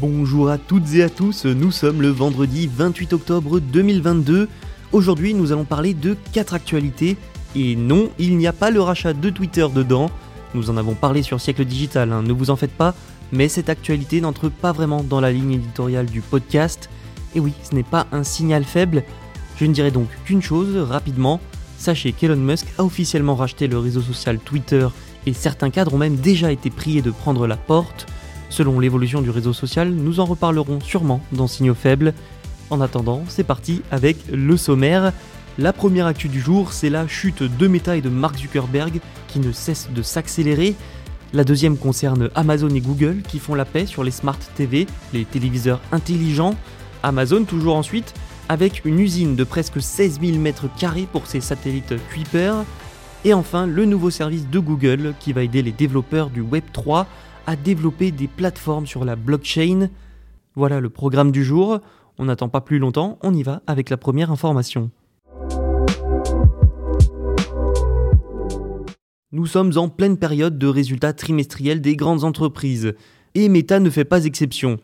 Bonjour à toutes et à tous, nous sommes le vendredi 28 octobre 2022. Aujourd'hui, nous allons parler de 4 actualités. Et non, il n'y a pas le rachat de Twitter dedans. Nous en avons parlé sur Siècle Digital, hein, ne vous en faites pas. Mais cette actualité n'entre pas vraiment dans la ligne éditoriale du podcast. Et oui, ce n'est pas un signal faible. Je ne dirai donc qu'une chose, rapidement. Sachez qu'Elon Musk a officiellement racheté le réseau social Twitter et certains cadres ont même déjà été priés de prendre la porte. Selon l'évolution du réseau social, nous en reparlerons sûrement dans Signaux Faibles. En attendant, c'est parti avec le sommaire. La première actu du jour, c'est la chute de Meta et de Mark Zuckerberg qui ne cesse de s'accélérer. La deuxième concerne Amazon et Google qui font la paix sur les Smart TV, les téléviseurs intelligents. Amazon toujours ensuite, avec une usine de presque 16 000 mètres carrés pour ses satellites Kuiper. Et enfin, le nouveau service de Google qui va aider les développeurs du Web 3 à développer des plateformes sur la blockchain. Voilà le programme du jour. On n'attend pas plus longtemps, on y va avec la première information. Nous sommes en pleine période de résultats trimestriels des grandes entreprises, et Meta ne fait pas exception.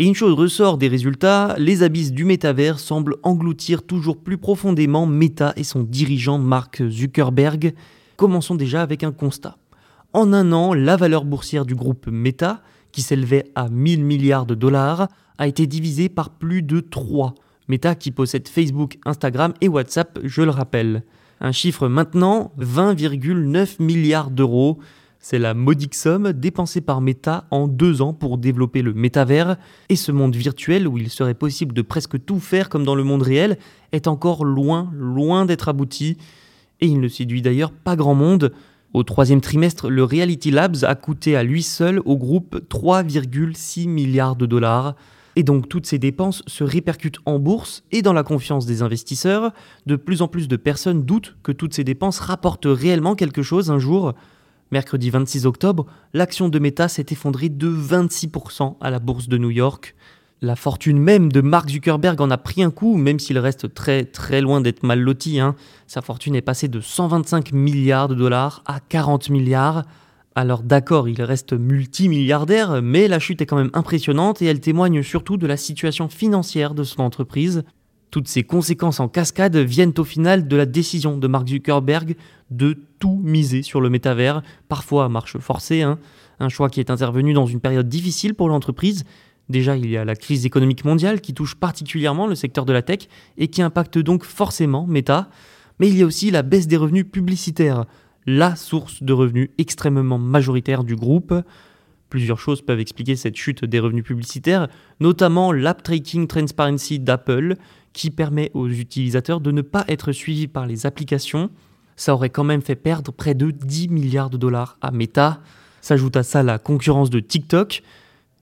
Et une chose ressort des résultats, les abysses du métavers semblent engloutir toujours plus profondément Meta et son dirigeant Mark Zuckerberg. Commençons déjà avec un constat. En un an, la valeur boursière du groupe Meta, qui s'élevait à 1000 milliards de dollars, a été divisée par plus de 3. Meta qui possède Facebook, Instagram et WhatsApp, je le rappelle. Un chiffre maintenant, 20,9 milliards d'euros. C'est la modique somme dépensée par Meta en deux ans pour développer le métavers, et ce monde virtuel où il serait possible de presque tout faire comme dans le monde réel est encore loin, loin d'être abouti, et il ne séduit d'ailleurs pas grand monde. Au troisième trimestre, le Reality Labs a coûté à lui seul au groupe 3,6 milliards de dollars. Et donc toutes ces dépenses se répercutent en bourse et dans la confiance des investisseurs. De plus en plus de personnes doutent que toutes ces dépenses rapportent réellement quelque chose un jour. Mercredi 26 octobre, l'action de Meta s'est effondrée de 26% à la bourse de New York. La fortune même de Mark Zuckerberg en a pris un coup, même s'il reste très très loin d'être mal loti. Hein. Sa fortune est passée de 125 milliards de dollars à 40 milliards. Alors d'accord, il reste multimilliardaire, mais la chute est quand même impressionnante et elle témoigne surtout de la situation financière de son entreprise. Toutes ces conséquences en cascade viennent au final de la décision de Mark Zuckerberg de tout miser sur le métavers, parfois à marche forcée, hein. un choix qui est intervenu dans une période difficile pour l'entreprise. Déjà, il y a la crise économique mondiale qui touche particulièrement le secteur de la tech et qui impacte donc forcément Meta, mais il y a aussi la baisse des revenus publicitaires, la source de revenus extrêmement majoritaire du groupe. Plusieurs choses peuvent expliquer cette chute des revenus publicitaires, notamment l'App Tracking Transparency d'Apple, qui permet aux utilisateurs de ne pas être suivis par les applications. Ça aurait quand même fait perdre près de 10 milliards de dollars à Meta. S'ajoute à ça la concurrence de TikTok,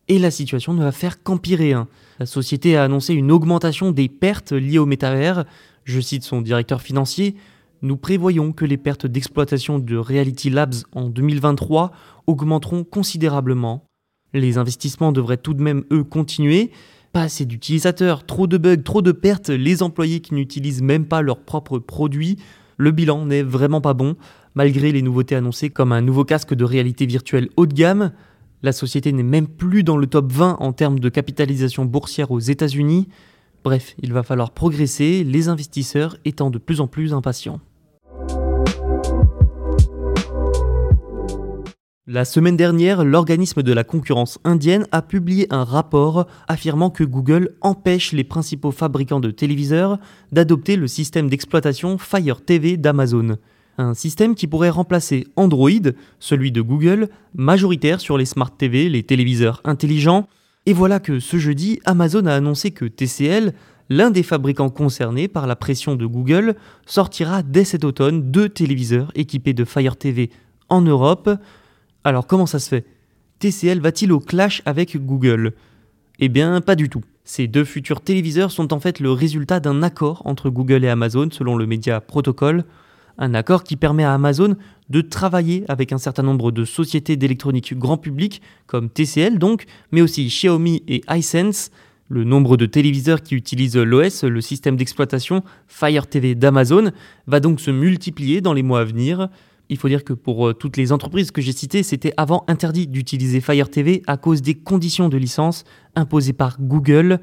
et la situation ne va faire qu'empirer. hein. La société a annoncé une augmentation des pertes liées au métavers. Je cite son directeur financier. Nous prévoyons que les pertes d'exploitation de Reality Labs en 2023 augmenteront considérablement. Les investissements devraient tout de même, eux, continuer. Pas assez d'utilisateurs, trop de bugs, trop de pertes, les employés qui n'utilisent même pas leurs propres produits. Le bilan n'est vraiment pas bon, malgré les nouveautés annoncées comme un nouveau casque de réalité virtuelle haut de gamme. La société n'est même plus dans le top 20 en termes de capitalisation boursière aux États-Unis. Bref, il va falloir progresser, les investisseurs étant de plus en plus impatients. La semaine dernière, l'organisme de la concurrence indienne a publié un rapport affirmant que Google empêche les principaux fabricants de téléviseurs d'adopter le système d'exploitation Fire TV d'Amazon. Un système qui pourrait remplacer Android, celui de Google, majoritaire sur les smart TV, les téléviseurs intelligents. Et voilà que ce jeudi, Amazon a annoncé que TCL, l'un des fabricants concernés par la pression de Google, sortira dès cet automne deux téléviseurs équipés de Fire TV en Europe alors comment ça se fait? TCL va-t-il au clash avec Google? Eh bien pas du tout. Ces deux futurs téléviseurs sont en fait le résultat d'un accord entre Google et Amazon selon le média Protocol, un accord qui permet à Amazon de travailler avec un certain nombre de sociétés d'électronique grand public, comme TCL donc, mais aussi Xiaomi et Hisense. Le nombre de téléviseurs qui utilisent l'OS, le système d'exploitation Fire TV d'Amazon, va donc se multiplier dans les mois à venir. Il faut dire que pour euh, toutes les entreprises que j'ai citées, c'était avant interdit d'utiliser Fire TV à cause des conditions de licence imposées par Google.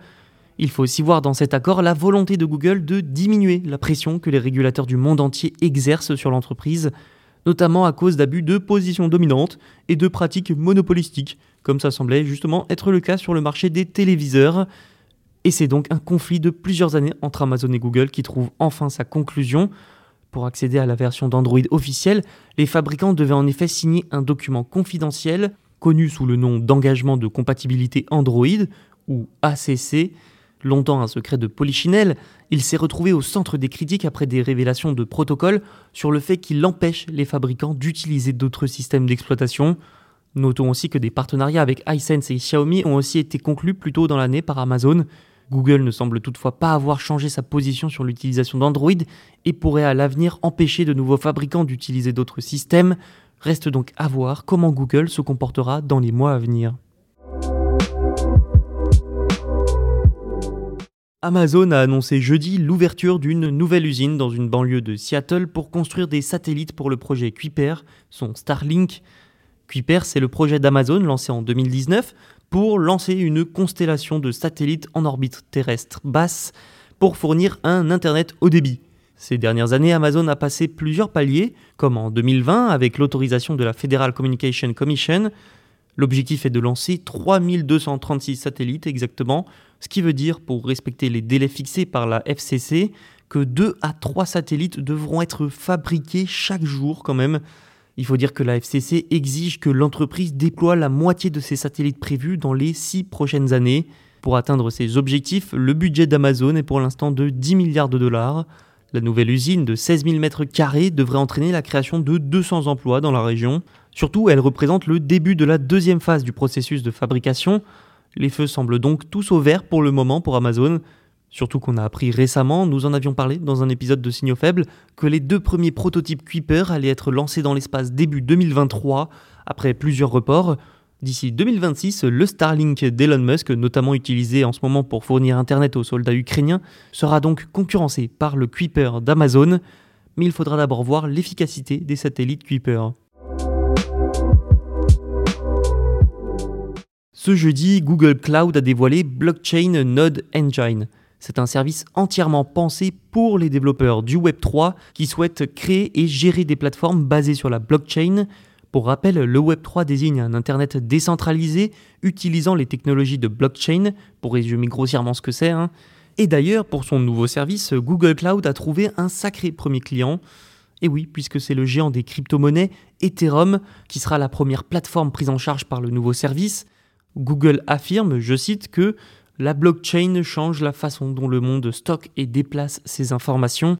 Il faut aussi voir dans cet accord la volonté de Google de diminuer la pression que les régulateurs du monde entier exercent sur l'entreprise, notamment à cause d'abus de position dominante et de pratiques monopolistiques, comme ça semblait justement être le cas sur le marché des téléviseurs. Et c'est donc un conflit de plusieurs années entre Amazon et Google qui trouve enfin sa conclusion. Pour accéder à la version d'Android officielle, les fabricants devaient en effet signer un document confidentiel connu sous le nom d'engagement de compatibilité Android ou ACC. Longtemps un secret de Polichinelle, il s'est retrouvé au centre des critiques après des révélations de protocole sur le fait qu'il empêche les fabricants d'utiliser d'autres systèmes d'exploitation. Notons aussi que des partenariats avec iSense et Xiaomi ont aussi été conclus plus tôt dans l'année par Amazon. Google ne semble toutefois pas avoir changé sa position sur l'utilisation d'Android et pourrait à l'avenir empêcher de nouveaux fabricants d'utiliser d'autres systèmes. Reste donc à voir comment Google se comportera dans les mois à venir. Amazon a annoncé jeudi l'ouverture d'une nouvelle usine dans une banlieue de Seattle pour construire des satellites pour le projet Kuiper, son Starlink. Kuiper, c'est le projet d'Amazon lancé en 2019 pour lancer une constellation de satellites en orbite terrestre basse pour fournir un Internet haut débit. Ces dernières années, Amazon a passé plusieurs paliers, comme en 2020 avec l'autorisation de la Federal Communication Commission. L'objectif est de lancer 3236 satellites exactement, ce qui veut dire, pour respecter les délais fixés par la FCC, que 2 à 3 satellites devront être fabriqués chaque jour quand même il faut dire que la FCC exige que l'entreprise déploie la moitié de ses satellites prévus dans les six prochaines années. Pour atteindre ces objectifs, le budget d'Amazon est pour l'instant de 10 milliards de dollars. La nouvelle usine de 16 000 mètres carrés devrait entraîner la création de 200 emplois dans la région. Surtout, elle représente le début de la deuxième phase du processus de fabrication. Les feux semblent donc tous au vert pour le moment pour Amazon. Surtout qu'on a appris récemment, nous en avions parlé dans un épisode de Signaux Faibles, que les deux premiers prototypes Kuiper allaient être lancés dans l'espace début 2023, après plusieurs reports. D'ici 2026, le Starlink d'Elon Musk, notamment utilisé en ce moment pour fournir Internet aux soldats ukrainiens, sera donc concurrencé par le Kuiper d'Amazon, mais il faudra d'abord voir l'efficacité des satellites Kuiper. Ce jeudi, Google Cloud a dévoilé Blockchain Node Engine. C'est un service entièrement pensé pour les développeurs du Web3 qui souhaitent créer et gérer des plateformes basées sur la blockchain. Pour rappel, le Web3 désigne un Internet décentralisé utilisant les technologies de blockchain, pour résumer grossièrement ce que c'est. Hein. Et d'ailleurs, pour son nouveau service, Google Cloud a trouvé un sacré premier client. Et oui, puisque c'est le géant des crypto-monnaies, Ethereum, qui sera la première plateforme prise en charge par le nouveau service. Google affirme, je cite, que la blockchain change la façon dont le monde stocke et déplace ses informations.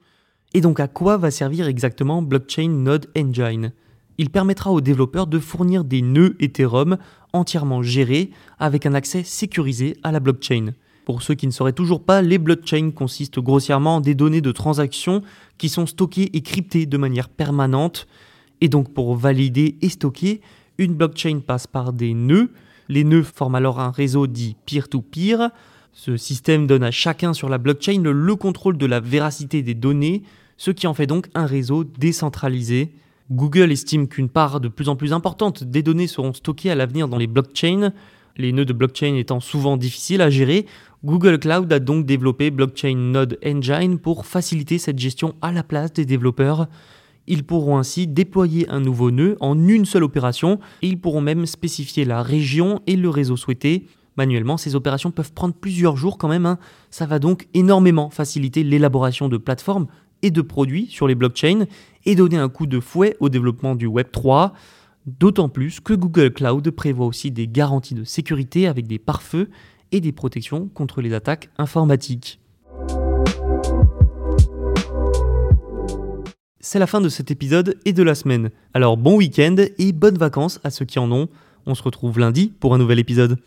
Et donc à quoi va servir exactement Blockchain Node Engine? Il permettra aux développeurs de fournir des nœuds Ethereum entièrement gérés avec un accès sécurisé à la blockchain. Pour ceux qui ne sauraient toujours pas, les blockchains consistent grossièrement en des données de transactions qui sont stockées et cryptées de manière permanente. Et donc pour valider et stocker, une blockchain passe par des nœuds les nœuds forment alors un réseau dit peer-to-peer. Ce système donne à chacun sur la blockchain le contrôle de la véracité des données, ce qui en fait donc un réseau décentralisé. Google estime qu'une part de plus en plus importante des données seront stockées à l'avenir dans les blockchains. Les nœuds de blockchain étant souvent difficiles à gérer, Google Cloud a donc développé Blockchain Node Engine pour faciliter cette gestion à la place des développeurs. Ils pourront ainsi déployer un nouveau nœud en une seule opération et ils pourront même spécifier la région et le réseau souhaité. Manuellement, ces opérations peuvent prendre plusieurs jours quand même. Hein. Ça va donc énormément faciliter l'élaboration de plateformes et de produits sur les blockchains et donner un coup de fouet au développement du Web 3. D'autant plus que Google Cloud prévoit aussi des garanties de sécurité avec des pare-feux et des protections contre les attaques informatiques. C'est la fin de cet épisode et de la semaine. Alors bon week-end et bonnes vacances à ceux qui en ont. On se retrouve lundi pour un nouvel épisode.